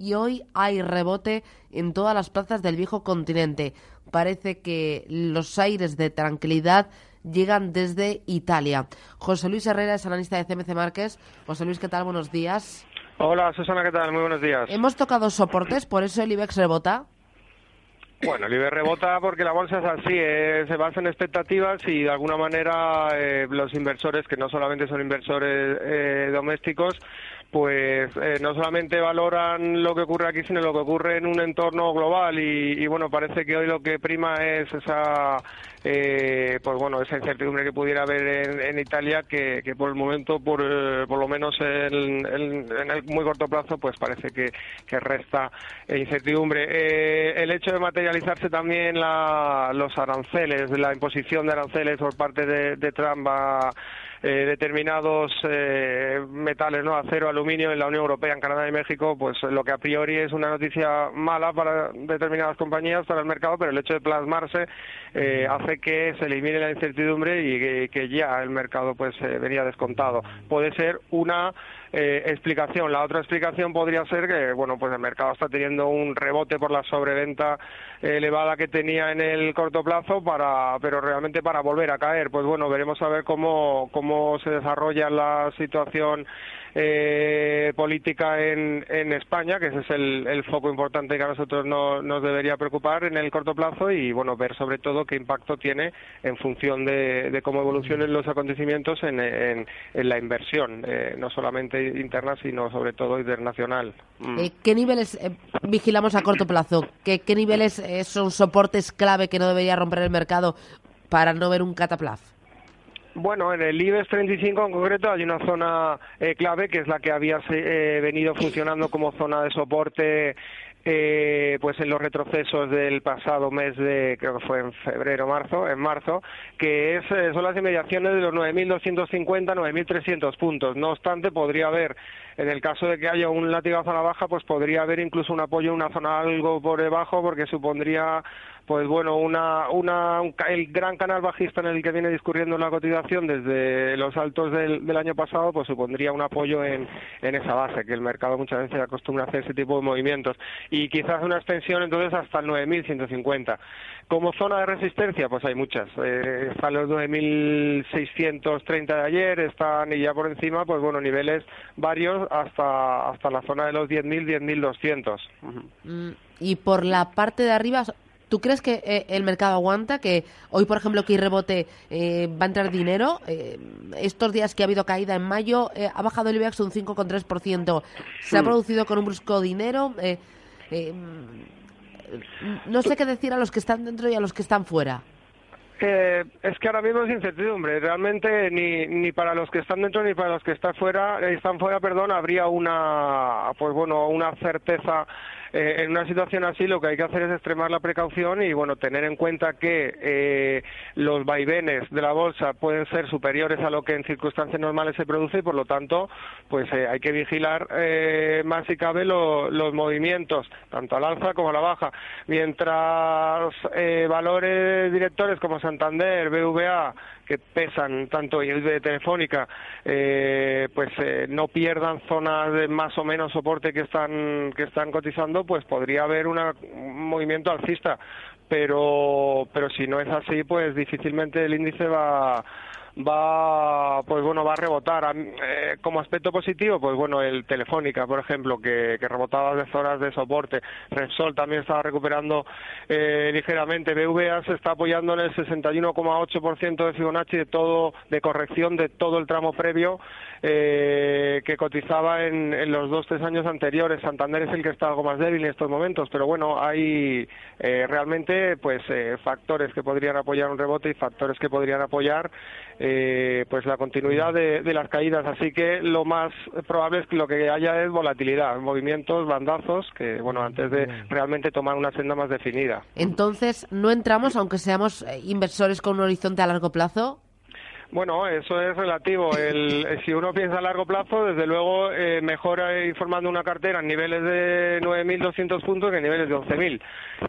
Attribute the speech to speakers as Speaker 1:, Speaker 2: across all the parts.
Speaker 1: y hoy hay rebote en todas las plazas del viejo continente. Parece que los aires de tranquilidad llegan desde Italia. José Luis Herrera es analista de CMC Márquez. José Luis, ¿qué tal? Buenos días.
Speaker 2: Hola, Susana, ¿qué tal? Muy buenos días.
Speaker 1: Hemos tocado soportes, por eso el IBEX rebota.
Speaker 2: Bueno, el IBEX rebota porque la bolsa es así, eh, se basa en expectativas y de alguna manera eh, los inversores, que no solamente son inversores eh, domésticos, pues eh, no solamente valoran lo que ocurre aquí, sino lo que ocurre en un entorno global y, bueno, parece que hoy lo que prima es esa, eh, pues bueno, esa incertidumbre que pudiera haber en, Italia, que, por el momento, por, eh, por lo menos en, el muy corto plazo, pues parece que, resta incertidumbre. el hecho de materializarse también los aranceles, la imposición de aranceles por parte de, de Trump a eh, determinados eh, metales, ¿no? acero, aluminio en la Unión Europea, en Canadá y México, pues lo que a priori es una noticia mala para determinadas compañías, para el mercado, pero el hecho de plasmarse eh, hace que se elimine la incertidumbre y que, ya el mercado pues venía descontado. Puede ser una explicación. La otra explicación podría ser que, bueno, pues el mercado está teniendo un rebote por la sobreventa elevada que tenía en el corto plazo, para, pero realmente para volver a caer. Pues bueno, veremos a ver cómo, cómo cómo se desarrolla la situación eh, política en, en, España, que ese es el, foco importante que a nosotros nos debería preocupar en el corto plazo y bueno ver sobre todo qué impacto tiene en función de, cómo evolucionen los acontecimientos en, en, la inversión, eh, no solamente interna sino sobre todo internacional.
Speaker 1: Mm. Eh, ¿Qué niveles vigilamos a corto plazo? ¿Qué, niveles son soportes clave que no debería romper el mercado para no ver un cataplaf?
Speaker 2: Bueno, en el IBEX 35 en concreto hay una zona eh, clave que es la que había eh, venido funcionando como zona de soporte eh, pues en los retrocesos del pasado mes de creo que fue en febrero marzo en marzo que es son las inmediaciones de los 9.250 9.300 puntos. No obstante podría haber en el caso de que haya un latigazo a la baja pues podría haber incluso un apoyo en una zona algo por debajo porque supondría pues bueno, una, una, el gran canal bajista en el que viene discurriendo la cotización desde los altos del, del año pasado, pues supondría un apoyo en, en, esa base, que el mercado muchas veces acostumbra a hacer ese tipo de movimientos. Y quizás una extensión entonces hasta el 9.150. Como zona de resistencia, pues hay muchas. Eh, están los 9.630 de ayer, están y ya por encima, pues bueno, niveles varios hasta, hasta la zona de los 10.000, 10.200.
Speaker 1: Mm, y por la parte de arriba, ¿Tú crees que eh, el mercado aguanta? Que hoy, por ejemplo, que hay rebote eh, va a entrar dinero. Eh, estos días que ha habido caída en mayo, ha bajado el IBEX un 5,3%. Se ha producido con un brusco dinero. no sé qué decir a los que están dentro y a los que están fuera.
Speaker 2: Es que ahora mismo es incertidumbre. Realmente ni, ni para los que están dentro ni para los que están fuera, están fuera, perdón, habría una, pues bueno, una certeza eh, en una situación así lo que hay que hacer es extremar la precaución y bueno tener en cuenta que eh, los vaivenes de la bolsa pueden ser superiores a lo que en circunstancias normales se produce y por lo tanto pues eh, hay que vigilar más si cabe los movimientos tanto al alza como a la baja mientras valores directores como Santander, BVA que pesan tanto y de Telefónica, eh, pues eh, no pierdan zonas de más o menos soporte que están que están cotizando, pues podría haber un movimiento alcista, pero pero si no es así, pues difícilmente el índice va va pues bueno va a rebotar. Eh, como aspecto positivo pues bueno el Telefónica por ejemplo que, que rebotaba de zonas de soporte. Repsol también estaba recuperando eh, ligeramente. BVA se está apoyando en el 61,8% de Fibonacci de todo de corrección de todo el tramo previo. Eh, que cotizaba en, en, los dos tres años anteriores Santander es el que está algo más débil en estos momentos pero bueno hay eh, realmente pues eh, factores que podrían apoyar un rebote y factores que podrían apoyar eh, pues la continuidad de, las caídas. Así que lo más probable es que lo que haya es volatilidad, movimientos, bandazos, que bueno, antes de realmente tomar una senda más definida.
Speaker 1: Entonces, ¿no entramos, aunque seamos eh, inversores con un horizonte a largo plazo?
Speaker 2: Bueno, eso es relativo. El, si uno piensa a largo plazo, desde luego eh, mejor informando una cartera en niveles de 9.200 puntos que en niveles de 11.000.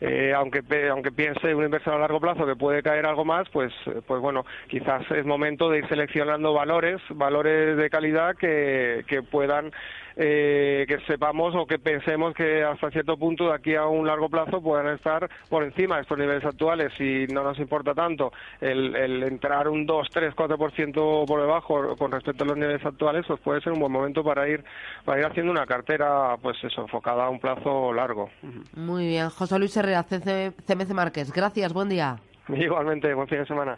Speaker 2: Eh, aunque, aunque piense un inversor a largo plazo que puede caer algo más, pues, pues bueno, quizás es momento de ir seleccionando valores, valores de calidad que, que puedan eh, que sepamos o que pensemos que hasta cierto punto de aquí a un largo plazo puedan estar por encima de estos niveles actuales y no nos importa tanto el, el entrar un 2, 3, 4% por debajo con respecto a los niveles actuales, pues puede ser un buen momento para ir para ir haciendo una cartera pues eso, enfocada a un plazo largo.
Speaker 1: Muy bien, José Luis Herrera, CMC Márquez. Gracias, buen día.
Speaker 2: Igualmente, buen fin de semana.